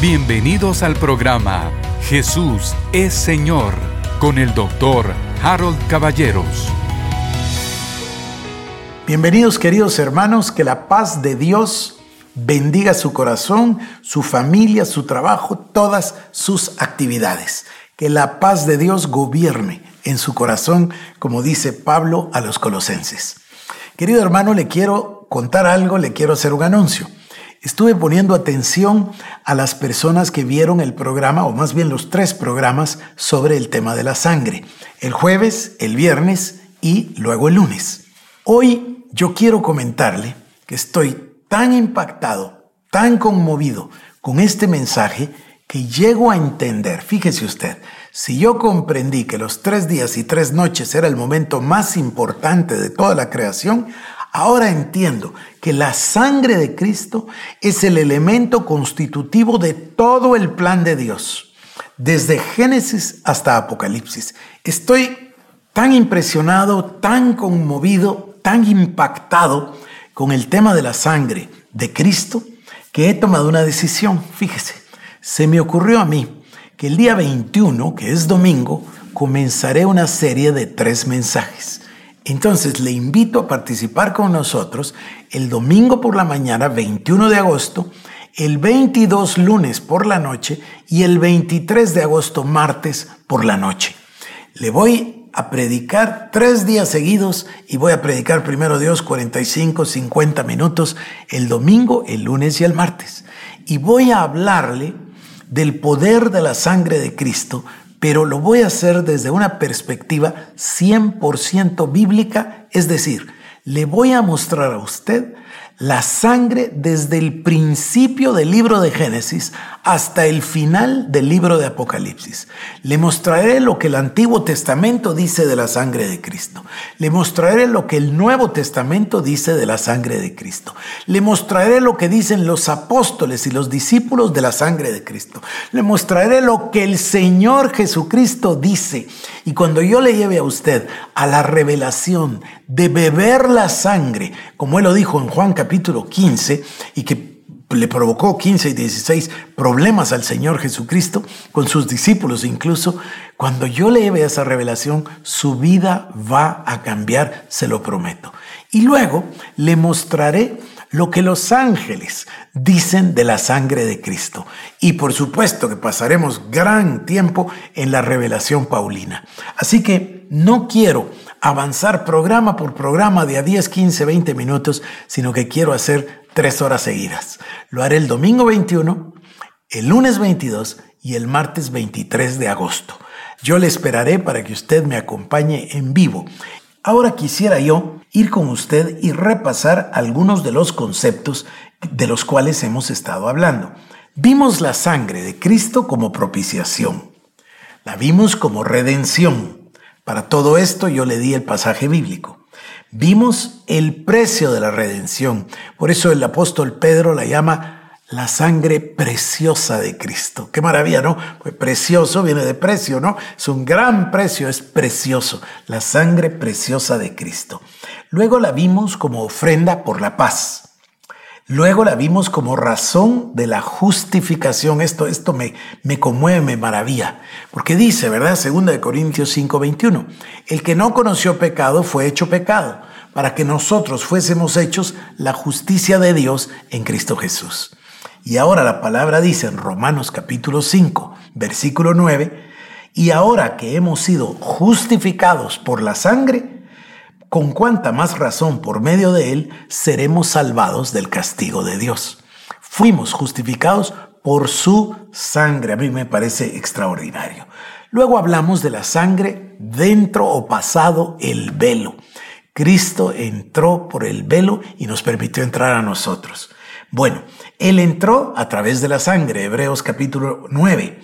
Bienvenidos al programa Jesús es Señor con el doctor Harold Caballeros. Bienvenidos queridos hermanos, que la paz de Dios bendiga su corazón, su familia, su trabajo, todas sus actividades. Que la paz de Dios gobierne en su corazón, como dice Pablo a los colosenses. Querido hermano, le quiero contar algo, le quiero hacer un anuncio. Estuve poniendo atención a las personas que vieron el programa, o más bien los tres programas, sobre el tema de la sangre. El jueves, el viernes y luego el lunes. Hoy yo quiero comentarle que estoy tan impactado, tan conmovido con este mensaje que llego a entender, fíjese usted, si yo comprendí que los tres días y tres noches era el momento más importante de toda la creación, ahora entiendo que la sangre de Cristo es el elemento constitutivo de todo el plan de Dios, desde Génesis hasta Apocalipsis. Estoy tan impresionado, tan conmovido, tan impactado con el tema de la sangre de Cristo que he tomado una decisión. Fíjese, se me ocurrió a mí que el día 21, que es domingo, comenzaré una serie de tres mensajes. Entonces le invito a participar con nosotros el domingo por la mañana, 21 de agosto, el 22 lunes por la noche y el 23 de agosto martes por la noche. Le voy a predicar tres días seguidos y voy a predicar primero Dios 45, 50 minutos el domingo, el lunes y el martes. Y voy a hablarle del poder de la sangre de Cristo, pero lo voy a hacer desde una perspectiva 100% bíblica, es decir, le voy a mostrar a usted la sangre desde el principio del libro de Génesis hasta el final del libro de Apocalipsis. Le mostraré lo que el Antiguo Testamento dice de la sangre de Cristo. Le mostraré lo que el Nuevo Testamento dice de la sangre de Cristo. Le mostraré lo que dicen los apóstoles y los discípulos de la sangre de Cristo. Le mostraré lo que el Señor Jesucristo dice. Y cuando yo le lleve a usted a la revelación de beber la sangre, como él lo dijo en Juan capítulo 15, y que le provocó 15 y 16 problemas al Señor Jesucristo, con sus discípulos incluso, cuando yo le lleve esa revelación, su vida va a cambiar, se lo prometo. Y luego le mostraré lo que los ángeles dicen de la sangre de Cristo. Y por supuesto que pasaremos gran tiempo en la revelación paulina. Así que no quiero avanzar programa por programa de a 10, 15, 20 minutos, sino que quiero hacer tres horas seguidas. Lo haré el domingo 21, el lunes 22 y el martes 23 de agosto. Yo le esperaré para que usted me acompañe en vivo. Ahora quisiera yo ir con usted y repasar algunos de los conceptos de los cuales hemos estado hablando. Vimos la sangre de Cristo como propiciación. La vimos como redención. Para todo esto yo le di el pasaje bíblico. Vimos el precio de la redención. Por eso el apóstol Pedro la llama la sangre preciosa de Cristo. Qué maravilla, ¿no? Pues precioso viene de precio, ¿no? Es un gran precio, es precioso. La sangre preciosa de Cristo. Luego la vimos como ofrenda por la paz. Luego la vimos como razón de la justificación. Esto, esto me, me conmueve, me maravilla. Porque dice, ¿verdad? Segunda de Corintios 5:21. El que no conoció pecado fue hecho pecado para que nosotros fuésemos hechos la justicia de Dios en Cristo Jesús. Y ahora la palabra dice en Romanos capítulo 5, versículo 9, y ahora que hemos sido justificados por la sangre, con cuánta más razón por medio de él seremos salvados del castigo de Dios. Fuimos justificados por su sangre. A mí me parece extraordinario. Luego hablamos de la sangre dentro o pasado el velo. Cristo entró por el velo y nos permitió entrar a nosotros. Bueno, Él entró a través de la sangre, Hebreos capítulo 9.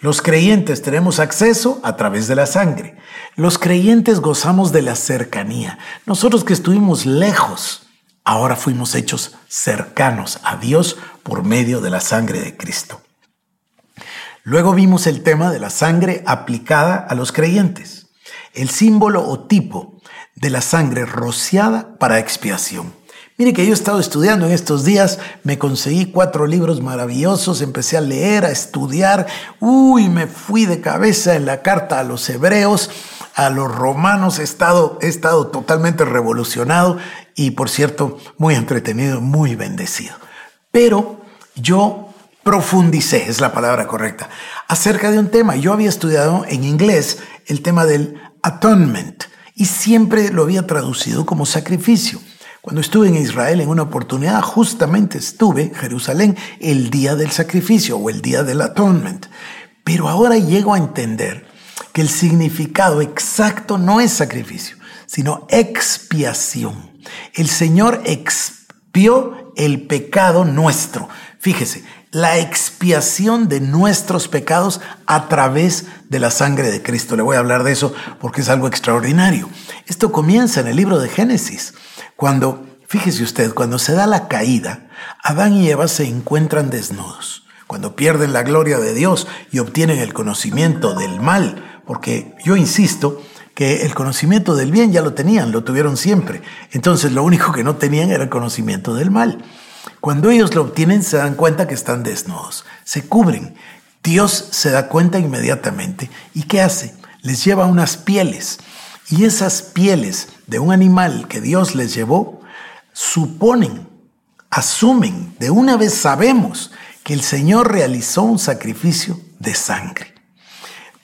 Los creyentes tenemos acceso a través de la sangre. Los creyentes gozamos de la cercanía. Nosotros que estuvimos lejos, ahora fuimos hechos cercanos a Dios por medio de la sangre de Cristo. Luego vimos el tema de la sangre aplicada a los creyentes. El símbolo o tipo de la sangre rociada para expiación. Mire que yo he estado estudiando en estos días, me conseguí cuatro libros maravillosos, empecé a leer, a estudiar, uy, me fui de cabeza en la carta a los hebreos, a los romanos, he estado, estado totalmente revolucionado y por cierto, muy entretenido, muy bendecido. Pero yo profundicé, es la palabra correcta, acerca de un tema. Yo había estudiado en inglés el tema del atonement y siempre lo había traducido como sacrificio. Cuando estuve en Israel en una oportunidad, justamente estuve en Jerusalén el día del sacrificio o el día del atonement. Pero ahora llego a entender que el significado exacto no es sacrificio, sino expiación. El Señor expió el pecado nuestro. Fíjese, la expiación de nuestros pecados a través de la sangre de Cristo. Le voy a hablar de eso porque es algo extraordinario. Esto comienza en el libro de Génesis. Cuando, fíjese usted, cuando se da la caída, Adán y Eva se encuentran desnudos. Cuando pierden la gloria de Dios y obtienen el conocimiento del mal, porque yo insisto que el conocimiento del bien ya lo tenían, lo tuvieron siempre. Entonces lo único que no tenían era el conocimiento del mal. Cuando ellos lo obtienen se dan cuenta que están desnudos, se cubren. Dios se da cuenta inmediatamente. ¿Y qué hace? Les lleva unas pieles. Y esas pieles de un animal que Dios les llevó, suponen, asumen, de una vez sabemos que el Señor realizó un sacrificio de sangre.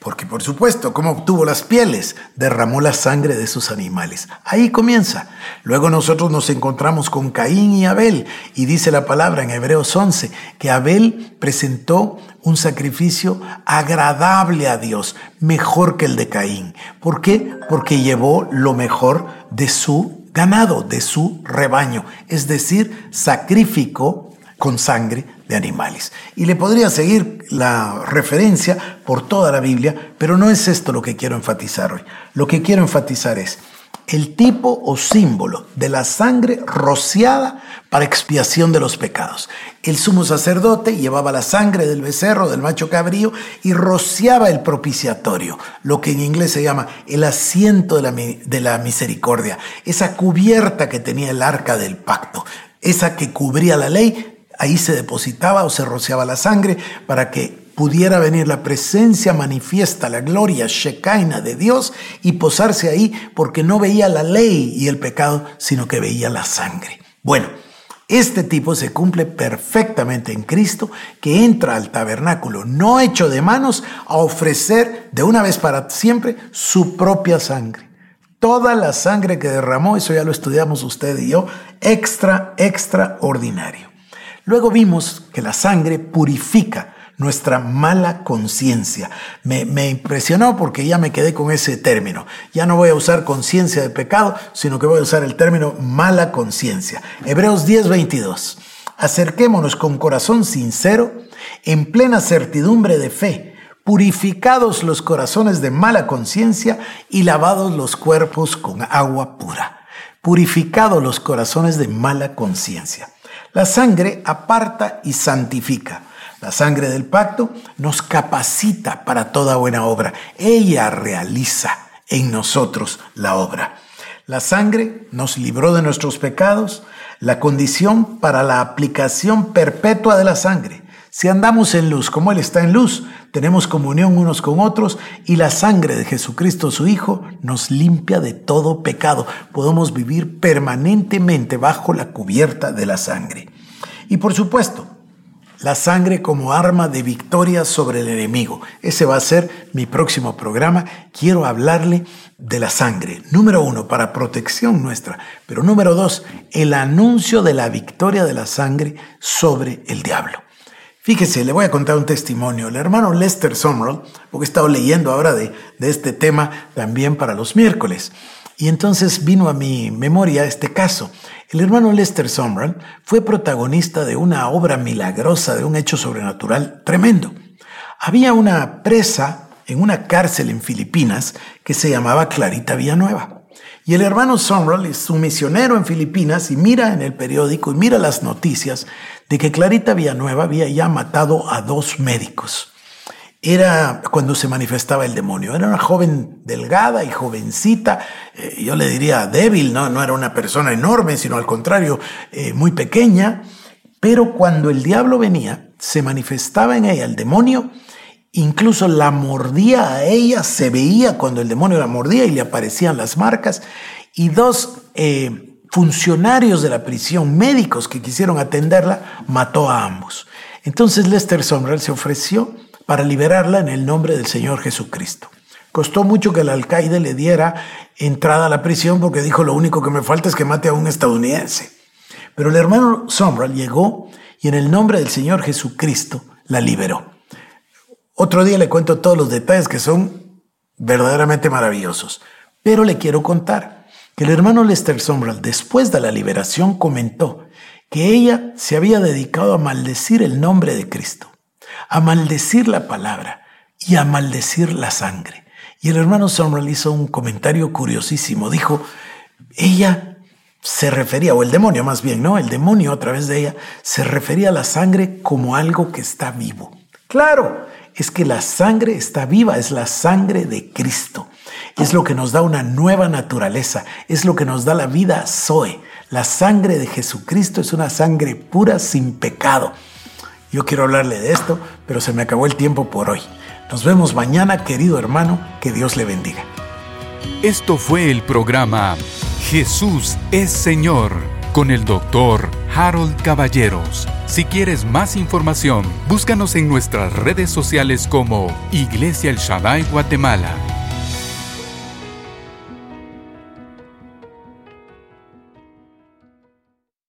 Porque por supuesto, ¿cómo obtuvo las pieles? Derramó la sangre de sus animales. Ahí comienza. Luego nosotros nos encontramos con Caín y Abel. Y dice la palabra en Hebreos 11 que Abel presentó un sacrificio agradable a Dios, mejor que el de Caín. ¿Por qué? Porque llevó lo mejor de su ganado, de su rebaño. Es decir, sacrificó con sangre de animales. Y le podría seguir la referencia por toda la Biblia, pero no es esto lo que quiero enfatizar hoy. Lo que quiero enfatizar es el tipo o símbolo de la sangre rociada para expiación de los pecados. El sumo sacerdote llevaba la sangre del becerro, del macho cabrío, y rociaba el propiciatorio, lo que en inglés se llama el asiento de la, de la misericordia, esa cubierta que tenía el arca del pacto, esa que cubría la ley, Ahí se depositaba o se rociaba la sangre para que pudiera venir la presencia manifiesta, la gloria shekinah de Dios y posarse ahí porque no veía la ley y el pecado, sino que veía la sangre. Bueno, este tipo se cumple perfectamente en Cristo, que entra al tabernáculo no hecho de manos a ofrecer de una vez para siempre su propia sangre. Toda la sangre que derramó, eso ya lo estudiamos usted y yo, extra, extraordinario. Luego vimos que la sangre purifica nuestra mala conciencia. Me, me, impresionó porque ya me quedé con ese término. Ya no voy a usar conciencia de pecado, sino que voy a usar el término mala conciencia. Hebreos 10, 22. Acerquémonos con corazón sincero, en plena certidumbre de fe, purificados los corazones de mala conciencia y lavados los cuerpos con agua pura. Purificados los corazones de mala conciencia. La sangre aparta y santifica. La sangre del pacto nos capacita para toda buena obra. Ella realiza en nosotros la obra. La sangre nos libró de nuestros pecados, la condición para la aplicación perpetua de la sangre. Si andamos en luz como Él está en luz, tenemos comunión unos con otros y la sangre de Jesucristo su Hijo nos limpia de todo pecado. Podemos vivir permanentemente bajo la cubierta de la sangre. Y por supuesto, la sangre como arma de victoria sobre el enemigo. Ese va a ser mi próximo programa. Quiero hablarle de la sangre. Número uno, para protección nuestra. Pero número dos, el anuncio de la victoria de la sangre sobre el diablo. Fíjese, le voy a contar un testimonio. El hermano Lester Summerall, porque he estado leyendo ahora de, este tema también para los miércoles. Y entonces vino a mi memoria este caso. El hermano Lester Summerall fue protagonista de una obra milagrosa, de un hecho sobrenatural tremendo. Había una presa en una cárcel en Filipinas que se llamaba Clarita Villanueva. Y el hermano Summerall es un misionero en Filipinas y mira en el periódico y mira las noticias de que Clarita Villanueva había ya matado a dos médicos. era cuando se manifestaba el demonio. Era una joven delgada y jovencita, eh, yo le diría débil, ¿no? no era una persona enorme, sino al contrario, eh, muy pequeña. Pero cuando el diablo venía, se manifestaba en ella el demonio, incluso la mordía a ella, se veía cuando el demonio la mordía y le aparecían las marcas. Y dos eh, funcionarios de la prisión, médicos que quisieron atenderla, mató a ambos. Entonces Lester Sumrall se ofreció para liberarla en el nombre del Señor Jesucristo. Costó mucho que el alcaide le diera entrada a la prisión porque dijo lo único que me falta es que mate a un estadounidense. Pero el hermano Sombral llegó y en el nombre del Señor Jesucristo la liberó. Otro día le cuento todos los detalles que son verdaderamente maravillosos. Pero le quiero contar que el hermano Lester Sombral, después de la liberación, comentó que ella se había dedicado a maldecir el nombre de Cristo a maldecir la palabra y a maldecir la sangre. Y el hermano Sumrall hizo un comentario curiosísimo. Dijo, ella se refería, o el demonio más bien, ¿no? El demonio a través de ella se refería a la sangre como algo que está vivo. Claro, es que la sangre está viva, es la sangre de Cristo. Es lo que nos da una nueva naturaleza, es lo que nos da la vida Zoe. La sangre de Jesucristo es una sangre pura sin pecado. Yo quiero hablarle de esto, pero se me acabó el tiempo por hoy. Nos vemos mañana, querido hermano, que Dios le bendiga. Esto fue el programa Jesús es Señor con el doctor Harold Caballeros. Si quieres más información, búscanos en nuestras redes sociales como Iglesia El Shaddai Guatemala.